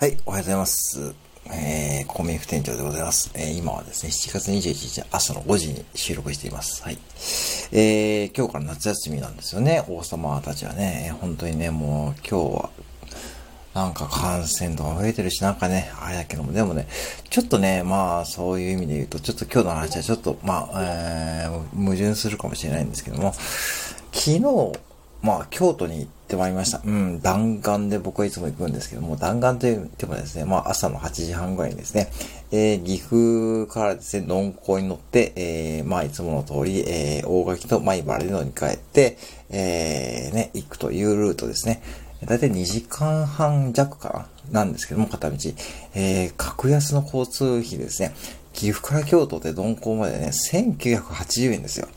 はい、おはようございます。えー、公民副店長でございます。えー、今はですね、7月21日朝の5時に収録しています。はい。えー、今日から夏休みなんですよね、王様たちはね。本当にね、もう今日は、なんか感染度が増えてるし、なんかね、あれだけども、でもね、ちょっとね、まあ、そういう意味で言うと、ちょっと今日の話はちょっと、まあ、えー、矛盾するかもしれないんですけども、昨日、まあ、京都に行ってまいりました。うん、弾丸で僕はいつも行くんですけども、弾丸と言ってもですね、まあ、朝の8時半ぐらいにですね、えー、岐阜からですね、鈍行に乗って、えー、まあ、いつもの通り、えー、大垣と米原で乗り換えて、えー、ね、行くというルートですね。だいたい2時間半弱かななんですけども、片道。えー、格安の交通費ですね。岐阜から京都で鈍行までね、1980円ですよ。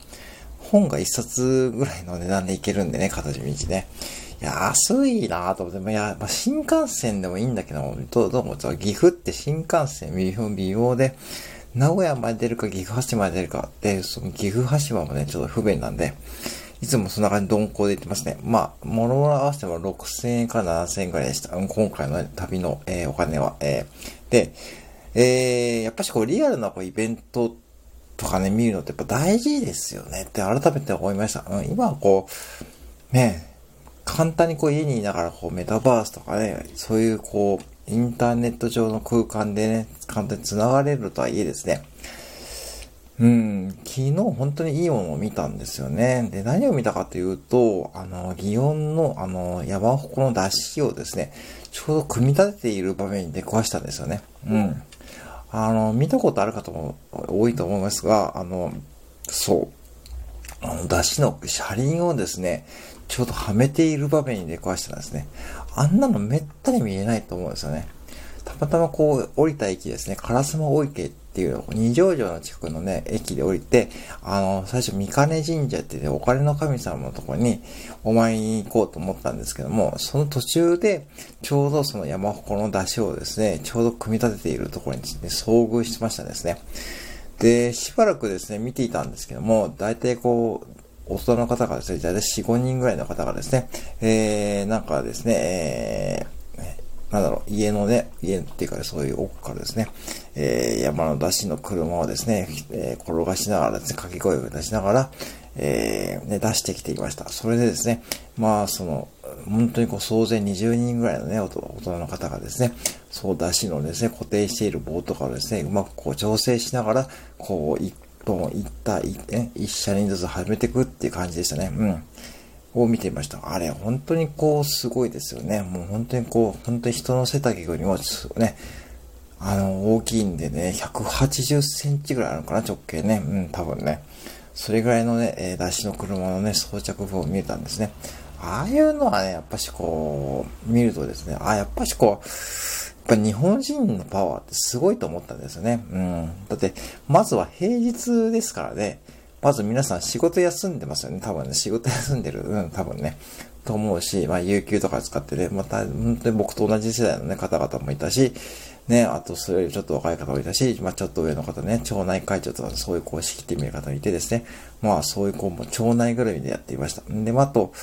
本が一冊ぐらいの値段でいけるんでね、片道ね。安いなぁと思って、まあ、や、まあ、新幹線でもいいんだけど、どう、どうも、岐阜って新幹線微妙、微妙で、名古屋まで出るか岐阜羽島まで出るかで、その岐阜羽島もね、ちょっと不便なんで、いつもそんな感じで鈍行で行ってますね。まあ、物を合わせても6000円から7000円くらいでした。今回の、旅の、えー、お金は。えー、で、えー、やっぱしこう、リアルなこうイベントとかね、見るのってやっぱ大事ですよねって改めて思いました。うん、今はこう、ね、簡単にこう家にいながらこうメタバースとかね、そういうこう、インターネット上の空間でね、簡単に繋がれるとはいえですね、うん、昨日本当にいいものを見たんですよね。で、何を見たかというと、あの、祇園の、あの、山鉾の出しをですね、ちょうど組み立てている場面に出くわしたんですよね。うん。あの、見たことある方も多いと思いますが、あの、そう。あの、出汁の車輪をですね、ちょうどはめている場面に出くわしたんですね。あんなのめったに見えないと思うんですよね。たまたまこう、降りた駅ですね、烏丸池っていう、二条城の近くのね、駅で降りて、あの、最初、三金神社ってね、お金の神様のところにお参りに行こうと思ったんですけども、その途中で、ちょうどその山鉾の出汁をですね、ちょうど組み立てているところに、ね、遭遇しましたですね。で、しばらくですね、見ていたんですけども、大体こう、大人の方がですね、大体4、5人ぐらいの方がですね、えー、なんかですね、えー、なんだろう、家のね、家っていうか、ね、そういう奥からですね、えー、山の出しの車をですね、えー、転がしながらですね、掛け声を出しながら、えー、ね、出してきていました。それでですね、まあ、その、本当にこう、総勢20人ぐらいのね、大人の方がですね、そう出しのですね、固定している棒とかをですね、うまくこう調整しながら、こう、一本、一体、ね、一車人ずつ始めていくっていう感じでしたね。うん。を見ていました。あれ、本当にこう、すごいですよね。もう本当にこう、本当に人の背丈よりも、ね、あの、大きいんでね、180センチぐらいあるのかな、直径ね。うん、多分ね。それぐらいのね、えー、出しの車のね、装着部を見えたんですね。ああいうのはね、やっぱしこう、見るとですね、あやっぱしこう、やっぱ日本人のパワーってすごいと思ったんですよね。うん。だって、まずは平日ですからね、まず皆さん仕事休んでますよね。多分ね、仕事休んでる。うん、多分ね。と思うし、まあ、有給とか使ってね、また、本当に僕と同じ世代のね、方々もいたし、ね、あと、それよりちょっと若い方もいたし、まあ、ちょっと上の方ね、町内会長とかそういうこう仕切ってみる方もいてですね、まあ、そういうこう、も町内ぐるみでやっていました。で、まあ、あと、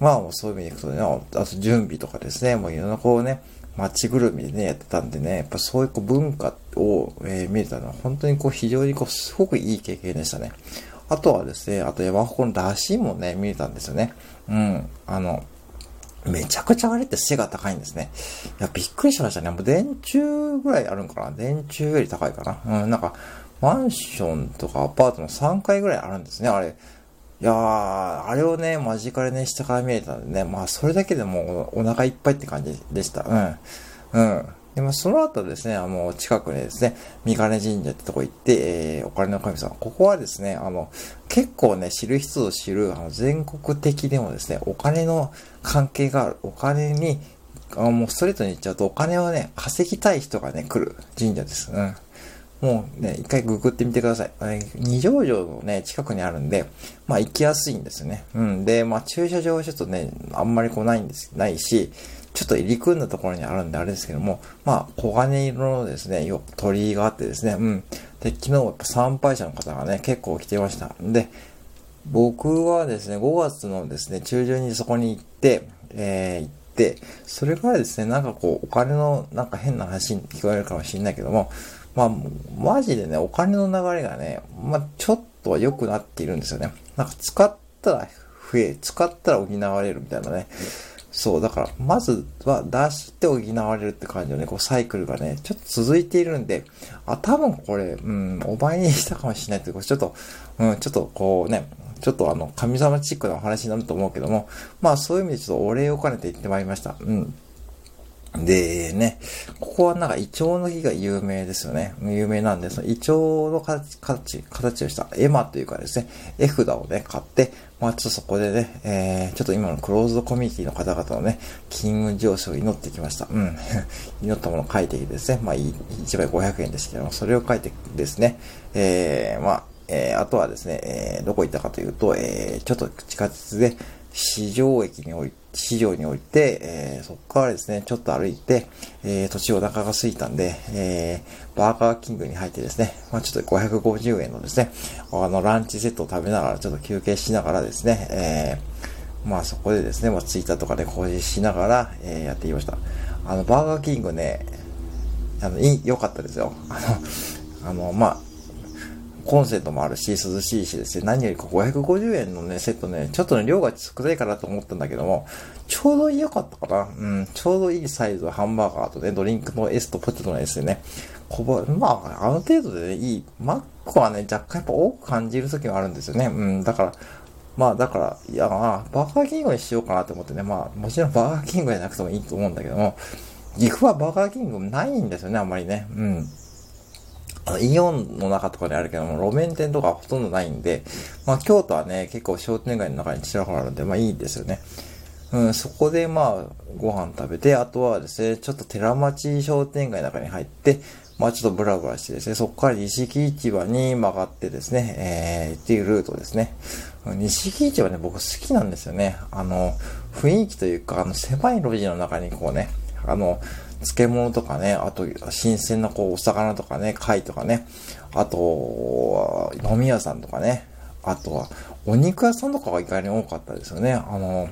まあ、そういう意味でいくとね、あと準備とかですね、もういろんなこうね、街ぐるみでね、やってたんでね、やっぱそういうこう文化を、えー、見れたのは本当にこう非常にこうすごくいい経験でしたね。あとはですね、あと山鉾の出汁もね、見れたんですよね。うん。あの、めちゃくちゃあれって背が高いんですね。いや、びっくりしましたね。もう電柱ぐらいあるんかな？電柱より高いかな？うん、なんか、マンションとかアパートの3階ぐらいあるんですね、あれ。いやー、あれをね、間近でね、下から見えたんでね、まあ、それだけでもお腹いっぱいって感じでした。うん。うん。で、まあ、その後ですね、あの、近くにですね、三金神社ってとこ行って、えー、お金の神様。ここはですね、あの、結構ね、知る人ぞ知る、あの、全国的でもですね、お金の関係がある。お金に、あもうストレートに言っちゃうと、お金をね、稼ぎたい人がね、来る神社です。うん。もうね、一回ググってみてください。二条城のね、近くにあるんで、まあ行きやすいんですよね。うん。で、まあ駐車場はちょっとね、あんまりこうないんです、ないし、ちょっと入り組んだところにあるんであれですけども、まあ、黄金色のですね、よ鳥居があってですね、うん。で、昨日やっぱ参拝者の方がね、結構来てました。んで、僕はですね、5月のですね、中旬にそこに行って、えー、行っで、それからですね、なんかこう、お金のなんか変な話に聞こえるかもしれないけども、まあ、マジでね、お金の流れがね、まあ、ちょっとは良くなっているんですよね。なんか使ったら増え、使ったら補われるみたいなね。そう、だから、まずは出して補われるって感じのね、こうサイクルがね、ちょっと続いているんで、あ、多分これ、うん、お前にしたかもしれないというか、ちょっと、うん、ちょっとこうね、ちょっとあの、神様チックなお話になると思うけども、まあそういう意味でちょっとお礼を兼ねて言ってまいりました。うん。でね、ここはなんかイチョウの木が有名ですよね。有名なんで、そのイチョウの形、形、形をした絵馬というかですね、絵札をね、買って、まあちょっとそこでね、えー、ちょっと今のクローズドコミュニティの方々のね、金運上昇を祈ってきました。うん。祈ったものを書いてですね、まあ1枚500円ですけども、それを書いてですね、えー、まあ、えー、あとはですね、えー、どこ行ったかというと、えー、ちょっと地下鉄で、市場駅に降り、市場に降りて、えー、そこからですね、ちょっと歩いて、えー、途中お腹が空いたんで、えー、バーガーキングに入ってですね、まあちょっと550円のですね、あの、ランチセットを食べながら、ちょっと休憩しながらですね、えー、まあそこでですね、まあツイッターとかで更新しながら、えー、やっていました。あの、バーガーキングね、あの、いい、良かったですよ。あの、あの、まあ、コンセントもあるし、涼しいしですね、何よりか550円のね、セットね、ちょっとね、量が少ないかなと思ったんだけども、ちょうど良かったかな。うん、ちょうどいいサイズはハンバーガーとね、ドリンクの S とポテトの S でね、こぼ、まあ、あの程度でね、いい。マックはね、若干やっぱ多く感じる時もあるんですよね。うん、だから、まあだから、いや、バーガーキングにしようかなと思ってね、まあ、もちろんバーガーキングじゃなくてもいいと思うんだけども、岐阜はバーガーキングないんですよね、あんまりね。うん。あの、イオンの中とかであるけども、路面店とかほとんどないんで、まあ、京都はね、結構商店街の中にちらほらあるんで、まあいいんですよね。うん、そこでまあ、ご飯食べて、あとはですね、ちょっと寺町商店街の中に入って、まあちょっとブラブラしてですね、そこから錦市場に曲がってですね、えー、っていうルートですね。錦市場ね、僕好きなんですよね。あの、雰囲気というか、あの、狭い路地の中にこうね、あの、漬物とかね、あと、新鮮なこう、お魚とかね、貝とかね、あと、飲み屋さんとかね、あとは、お肉屋さんとかが意外に多かったですよね。あの、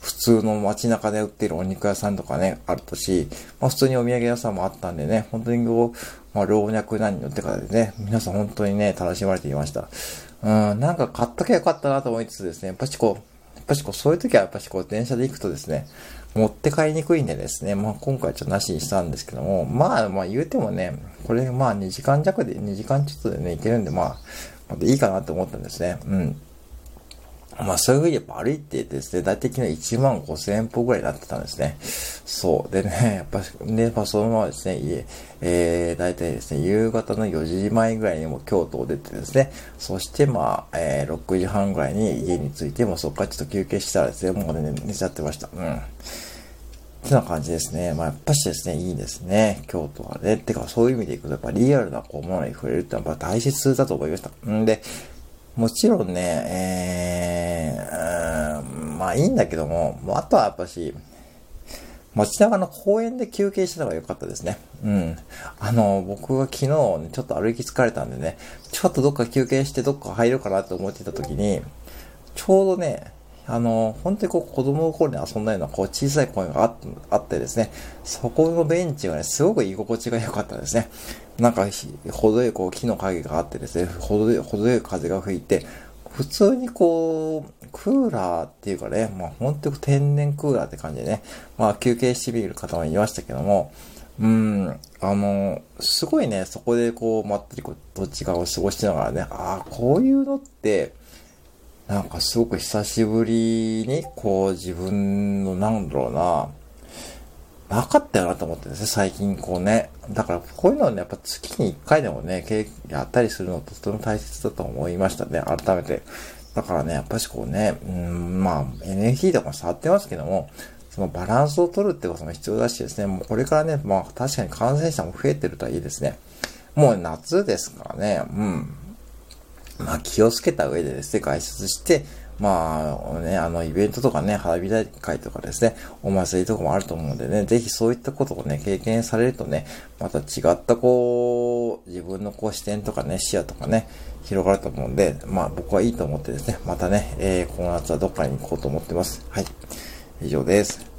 普通の街中で売ってるお肉屋さんとかね、あるとし、まあ普通にお土産屋さんもあったんでね、本当にこう、まあ老若男女って方でね、皆さん本当にね、楽しまれていました。うん、なんか買っときゃよかったなと思いつつですね、やっぱしこう、やっぱしこう、そういう時はやっぱしこう、電車で行くとですね、持って帰りにくいんでですね、まあ今回ちょっとなしにしたんですけども、まあまあ言うてもね、これまあ2時間弱で、2時間ちょっとでね、いけるんで、まあ、まあ、いいかなと思ったんですね。うん。まあそういうふうにやっぱ歩いてですね、大体昨日1万5千歩ぐらいになってたんですね。そう。でね、やっぱ、ね、やっぱそのままですね、家、えー、大体ですね、夕方の4時前ぐらいにも京都を出てですね、そしてまあ、えー、6時半ぐらいに家に着いて、もそこからちょっと休憩したらですね、もうね、寝ちゃってました。うん。ってな感じですね。まあ、やっぱしですね、いいですね。京都はね。てか、そういう意味でいくと、やっぱリアルなこうものに触れるってのはやっぱ大切だと思いました。んで、もちろんね、えー、まあいいんだけども、もあとはやっぱし、街中の公園で休憩した方が良かったですね。うん。あの、僕は昨日、ね、ちょっと歩き疲れたんでね、ちょっとどっか休憩してどっか入るかなと思ってた時に、ちょうどね、あの、本当にこう子供の頃に遊んだようなこう小さい公園があってですね、そこのベンチがね、すごく居心地が良かったですね。なんか、程よいこう木の影があってですね、程よい、程よい風が吹いて、普通にこう、クーラーっていうかね、まあ本当に天然クーラーって感じでね、まあ休憩してみる方もいましたけども、うん、あの、すごいね、そこでこう、まったりこう、どっちかを過ごしながらね、ああ、こういうのって、なんかすごく久しぶりに、こう自分の、なんだろうな、なかったよなと思ってですね、最近こうね。だからこういうのはね、やっぱ月に1回でもね、やったりするのとても大切だと思いましたね、改めて。だからね、やっぱしこうね、うん、まあ、NFT とかも触ってますけども、そのバランスを取るってことも必要だしですね、もうこれからね、まあ確かに感染者も増えてるとはいいですね。もう夏ですからね、うん。まあ気をつけた上でですね、外出して、まあね、あの、イベントとかね、花火大会とかですね、お祭りとかもあると思うんでね、ぜひそういったことをね、経験されるとね、また違ったこう、自分のこう視点とかね、視野とかね、広がると思うんで、まあ僕はいいと思ってですね、またね、えー、この夏はどっかに行こうと思ってます。はい。以上です。